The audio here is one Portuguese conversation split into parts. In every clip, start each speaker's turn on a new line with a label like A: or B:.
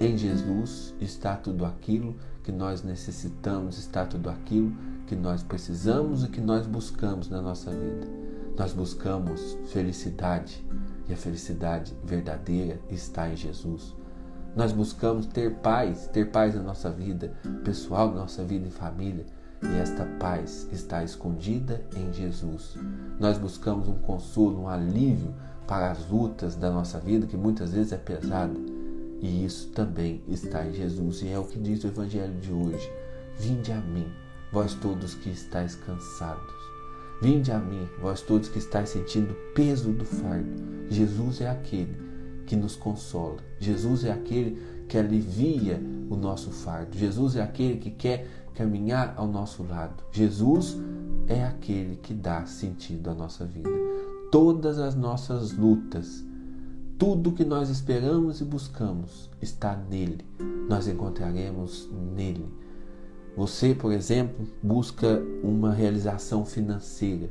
A: em Jesus está tudo aquilo que nós necessitamos, está tudo aquilo que nós precisamos e que nós buscamos na nossa vida. Nós buscamos felicidade e a felicidade verdadeira está em Jesus. Nós buscamos ter paz, ter paz na nossa vida pessoal, na nossa vida em família, e esta paz está escondida em Jesus. Nós buscamos um consolo, um alívio para as lutas da nossa vida, que muitas vezes é pesada, e isso também está em Jesus, e é o que diz o Evangelho de hoje: Vinde a mim, vós todos que estáis cansados. Vinde a mim, vós todos que estáis sentindo o peso do fardo. Jesus é aquele que nos consola. Jesus é aquele que alivia o nosso fardo. Jesus é aquele que quer caminhar ao nosso lado. Jesus é aquele que dá sentido à nossa vida. Todas as nossas lutas, tudo que nós esperamos e buscamos está nele. Nós encontraremos nele. Você, por exemplo, busca uma realização financeira.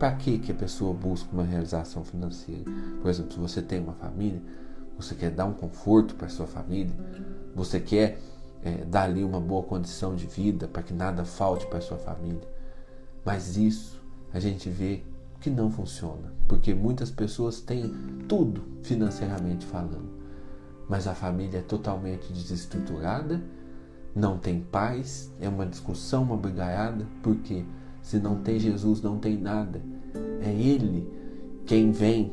A: Para que que a pessoa busca uma realização financeira? Por exemplo, se você tem uma família, você quer dar um conforto para sua família, você quer é, dar ali uma boa condição de vida para que nada falte para sua família. Mas isso a gente vê que não funciona, porque muitas pessoas têm tudo financeiramente falando, mas a família é totalmente desestruturada, não tem paz, é uma discussão, uma brigaiada, porque se não tem Jesus, não tem nada. É Ele quem vem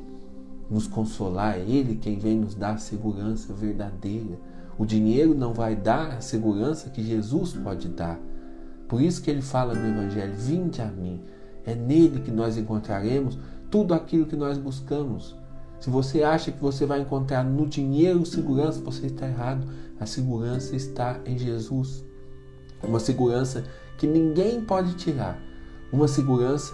A: nos consolar, é Ele quem vem nos dar segurança verdadeira. O dinheiro não vai dar a segurança que Jesus pode dar. Por isso que ele fala no Evangelho: Vinde a mim. É nele que nós encontraremos tudo aquilo que nós buscamos. Se você acha que você vai encontrar no dinheiro segurança, você está errado. A segurança está em Jesus. Uma segurança que ninguém pode tirar. Uma segurança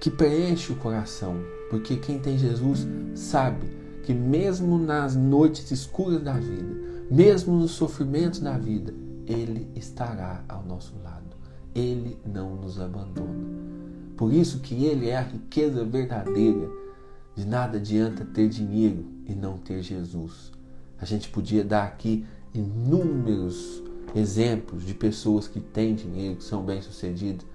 A: que preenche o coração. Porque quem tem Jesus sabe que, mesmo nas noites escuras da vida, mesmo nos sofrimentos da vida, Ele estará ao nosso lado. Ele não nos abandona. Por isso que Ele é a riqueza verdadeira. De nada adianta ter dinheiro e não ter Jesus. A gente podia dar aqui inúmeros exemplos de pessoas que têm dinheiro, que são bem-sucedidas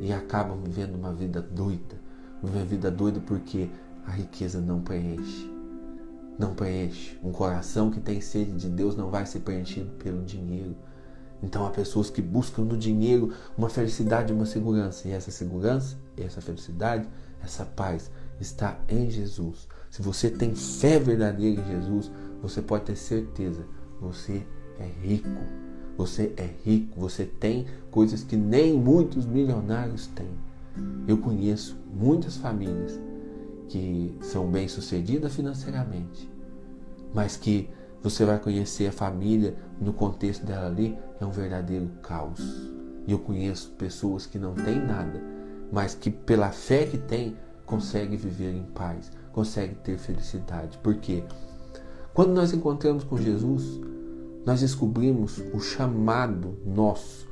A: e acabam vivendo uma vida doida. Uma vida doida porque a riqueza não preenche. Não preenche. Um coração que tem sede de Deus não vai ser preenchido pelo dinheiro. Então há pessoas que buscam no dinheiro uma felicidade, uma segurança. E essa segurança, essa felicidade, essa paz está em Jesus. Se você tem fé verdadeira em Jesus, você pode ter certeza, você é rico. Você é rico, você tem coisas que nem muitos milionários têm. Eu conheço muitas famílias que são bem-sucedidas financeiramente, mas que você vai conhecer a família no contexto dela ali é um verdadeiro caos. E eu conheço pessoas que não têm nada, mas que pela fé que têm conseguem viver em paz, conseguem ter felicidade. Porque quando nós encontramos com Jesus, nós descobrimos o chamado nosso.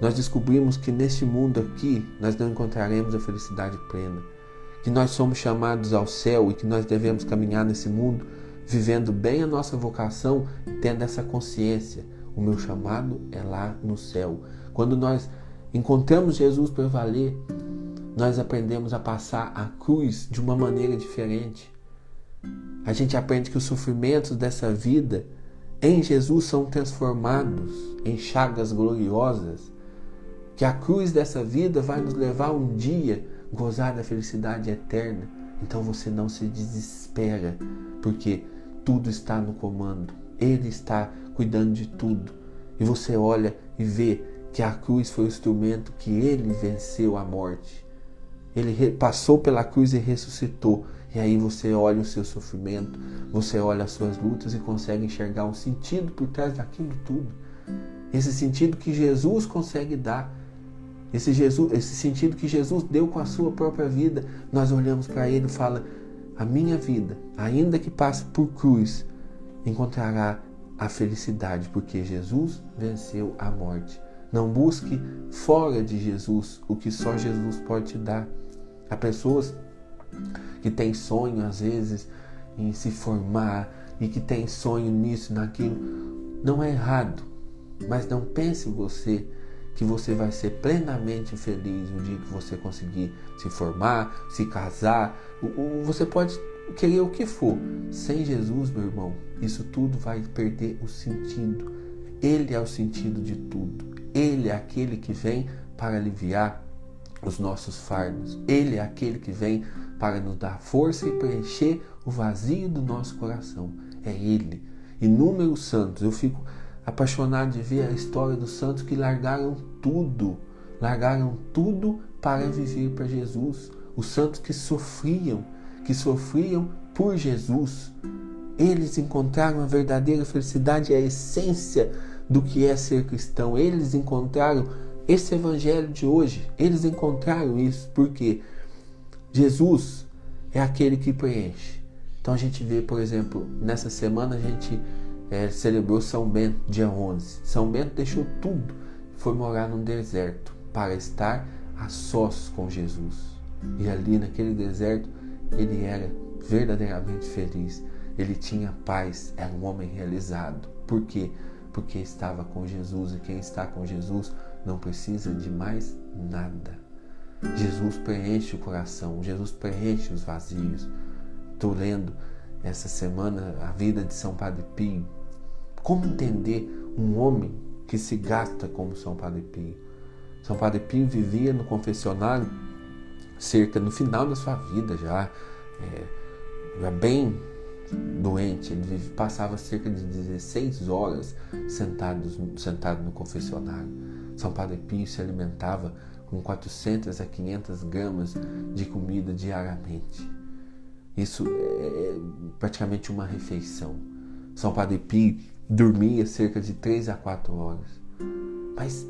A: Nós descobrimos que neste mundo aqui nós não encontraremos a felicidade plena, que nós somos chamados ao céu e que nós devemos caminhar nesse mundo vivendo bem a nossa vocação, tendo essa consciência. O meu chamado é lá no céu. Quando nós encontramos Jesus para valer, nós aprendemos a passar a cruz de uma maneira diferente. A gente aprende que os sofrimentos dessa vida em Jesus são transformados em chagas gloriosas, que a cruz dessa vida vai nos levar um dia a gozar da felicidade eterna. Então você não se desespera, porque tudo está no comando. Ele está cuidando de tudo. E você olha e vê que a cruz foi o instrumento que ele venceu a morte. Ele passou pela cruz e ressuscitou. E aí você olha o seu sofrimento, você olha as suas lutas e consegue enxergar um sentido por trás daquilo tudo. Esse sentido que Jesus consegue dar. Esse, Jesus, esse sentido que Jesus deu com a sua própria vida. Nós olhamos para ele e fala: a minha vida, ainda que passe por cruz, encontrará a felicidade, porque Jesus venceu a morte. Não busque fora de Jesus o que só Jesus pode te dar. Há pessoas que têm sonho, às vezes, em se formar, e que tem sonho nisso, naquilo. Não é errado, mas não pense você que você vai ser plenamente feliz o dia que você conseguir se formar, se casar. Você pode querer o que for. Sem Jesus, meu irmão, isso tudo vai perder o sentido. Ele é o sentido de tudo. Ele é aquele que vem para aliviar os nossos fardos. Ele é aquele que vem para nos dar força e preencher o vazio do nosso coração. É Ele. Inúmeros santos. Eu fico apaixonado de ver a história dos santos que largaram tudo, largaram tudo para viver para Jesus. Os santos que sofriam, que sofriam por Jesus. Eles encontraram a verdadeira felicidade a essência do que é ser cristão. Eles encontraram esse evangelho de hoje. Eles encontraram isso porque Jesus é aquele que preenche. Então a gente vê, por exemplo, nessa semana a gente é, celebrou São Bento, dia 11. São Bento deixou tudo, foi morar num deserto para estar a sós com Jesus. E ali naquele deserto ele era verdadeiramente feliz. Ele tinha paz, era um homem realizado. Por quê? Porque estava com Jesus e quem está com Jesus não precisa de mais nada. Jesus preenche o coração, Jesus preenche os vazios. Estou lendo essa semana a vida de São Padre Pio. Como entender um homem que se gasta como São Padre Pio? São Padre Pio vivia no confessionário cerca no final da sua vida já, é, já bem doente. Ele passava cerca de 16 horas sentado, sentado no confessionário. São Padre Pio se alimentava com 400 a 500 gramas de comida diariamente. Isso é praticamente uma refeição. São Padre Pio dormia cerca de 3 a 4 horas. Mas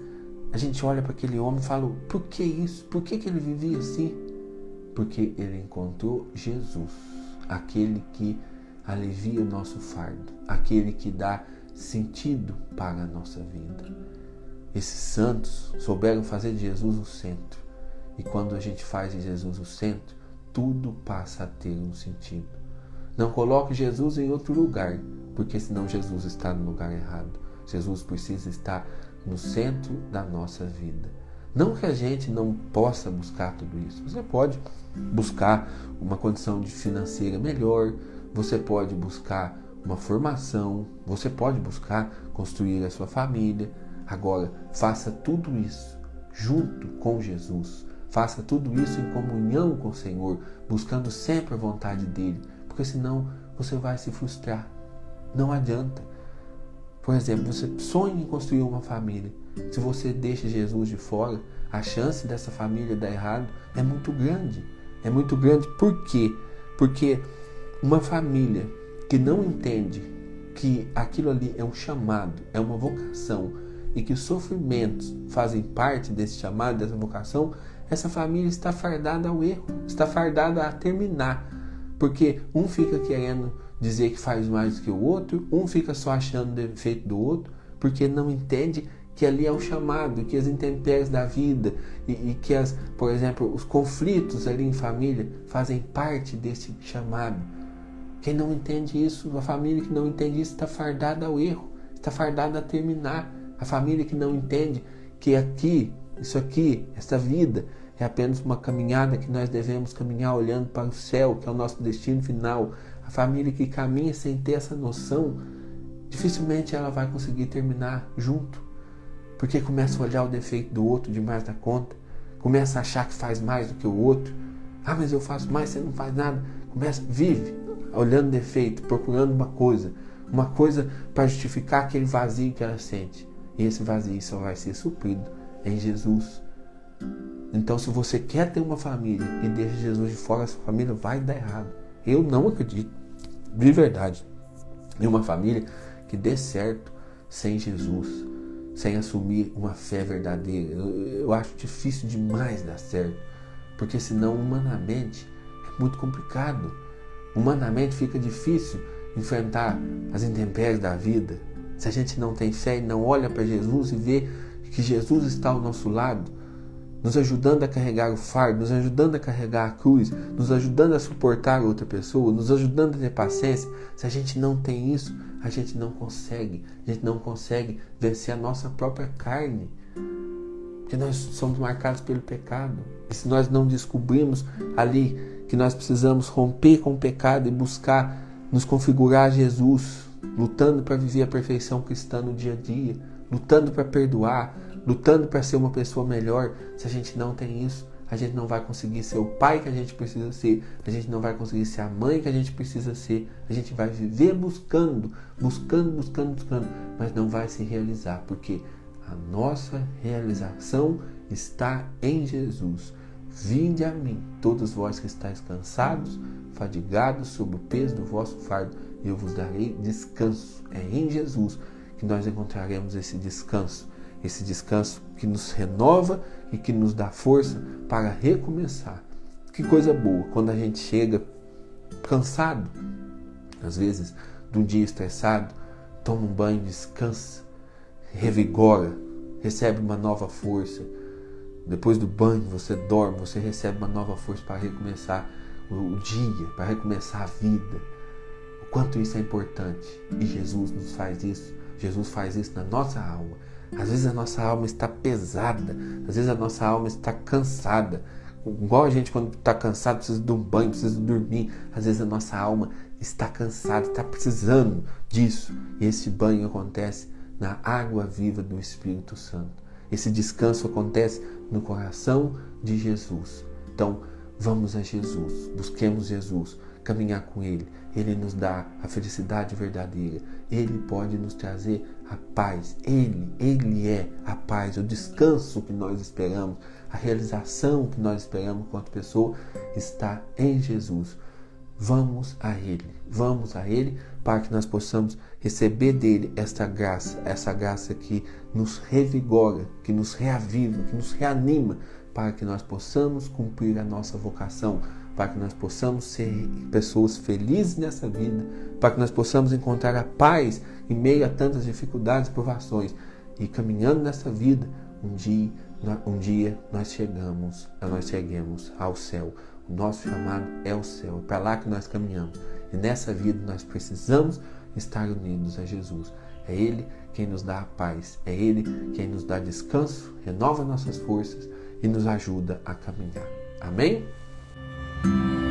A: a gente olha para aquele homem e fala: por que isso? Por que, que ele vivia assim? Porque ele encontrou Jesus, aquele que alivia o nosso fardo, aquele que dá sentido para a nossa vida. Esses santos souberam fazer de Jesus o centro. E quando a gente faz de Jesus o centro, tudo passa a ter um sentido. Não coloque Jesus em outro lugar, porque senão Jesus está no lugar errado. Jesus precisa estar no centro da nossa vida. Não que a gente não possa buscar tudo isso. Você pode buscar uma condição financeira melhor, você pode buscar uma formação, você pode buscar construir a sua família, Agora, faça tudo isso junto com Jesus. Faça tudo isso em comunhão com o Senhor, buscando sempre a vontade dele, porque senão você vai se frustrar. Não adianta. Por exemplo, você sonha em construir uma família. Se você deixa Jesus de fora, a chance dessa família dar errado é muito grande. É muito grande. Por quê? Porque uma família que não entende que aquilo ali é um chamado, é uma vocação, e que os sofrimentos fazem parte desse chamado, dessa vocação, essa família está fardada ao erro, está fardada a terminar. Porque um fica querendo dizer que faz mais do que o outro, um fica só achando defeito do outro, porque não entende que ali é o chamado, que as intempéries da vida e, e, que, as, por exemplo, os conflitos ali em família fazem parte desse chamado. Quem não entende isso, a família que não entende isso está fardada ao erro, está fardada a terminar. A família que não entende que aqui, isso aqui, essa vida é apenas uma caminhada que nós devemos caminhar olhando para o céu, que é o nosso destino final. A família que caminha sem ter essa noção, dificilmente ela vai conseguir terminar junto, porque começa a olhar o defeito do outro demais da conta, começa a achar que faz mais do que o outro. Ah, mas eu faço mais, você não faz nada. Começa, vive olhando defeito, procurando uma coisa, uma coisa para justificar aquele vazio que ela sente. E esse vazio só vai ser suprido em Jesus. Então, se você quer ter uma família e deixa Jesus de fora, essa família vai dar errado. Eu não acredito, de verdade, em uma família que dê certo sem Jesus, sem assumir uma fé verdadeira. Eu, eu acho difícil demais dar certo, porque senão, humanamente, é muito complicado. Humanamente fica difícil enfrentar as intempéries da vida, se a gente não tem fé e não olha para Jesus e vê que Jesus está ao nosso lado, nos ajudando a carregar o fardo, nos ajudando a carregar a cruz, nos ajudando a suportar outra pessoa, nos ajudando a ter paciência. Se a gente não tem isso, a gente não consegue, a gente não consegue vencer a nossa própria carne. Porque nós somos marcados pelo pecado. E se nós não descobrimos ali que nós precisamos romper com o pecado e buscar nos configurar a Jesus, lutando para viver a perfeição cristã no dia a dia, lutando para perdoar, lutando para ser uma pessoa melhor, se a gente não tem isso, a gente não vai conseguir ser o pai que a gente precisa ser, a gente não vai conseguir ser a mãe que a gente precisa ser, a gente vai viver buscando, buscando, buscando, buscando, mas não vai se realizar, porque a nossa realização está em Jesus. Vinde a mim, todos vós que estáis cansados, fadigados sob o peso do vosso fardo, e eu vos darei descanso. É em Jesus que nós encontraremos esse descanso esse descanso que nos renova e que nos dá força para recomeçar. Que coisa boa quando a gente chega cansado, às vezes de um dia estressado, toma um banho, descansa, revigora, recebe uma nova força. Depois do banho, você dorme, você recebe uma nova força para recomeçar o dia, para recomeçar a vida. O quanto isso é importante. E Jesus nos faz isso. Jesus faz isso na nossa alma. Às vezes a nossa alma está pesada, às vezes a nossa alma está cansada. Igual a gente quando está cansado precisa de um banho, precisa dormir. Às vezes a nossa alma está cansada, está precisando disso. E esse banho acontece na água viva do Espírito Santo. Esse descanso acontece no coração de Jesus. Então, vamos a Jesus, busquemos Jesus, caminhar com Ele. Ele nos dá a felicidade verdadeira. Ele pode nos trazer a paz. Ele, Ele é a paz, o descanso que nós esperamos, a realização que nós esperamos enquanto pessoa está em Jesus. Vamos a Ele, vamos a Ele para que nós possamos receber dele esta graça, essa graça que nos revigora, que nos reaviva, que nos reanima, para que nós possamos cumprir a nossa vocação, para que nós possamos ser pessoas felizes nessa vida, para que nós possamos encontrar a paz em meio a tantas dificuldades e provações. E caminhando nessa vida, um dia, um dia nós chegamos, nós cheguemos ao céu. O nosso chamado é o céu, é para lá que nós caminhamos. E nessa vida nós precisamos estar unidos a Jesus. É Ele quem nos dá a paz, é Ele quem nos dá descanso, renova nossas forças e nos ajuda a caminhar. Amém? Thank you.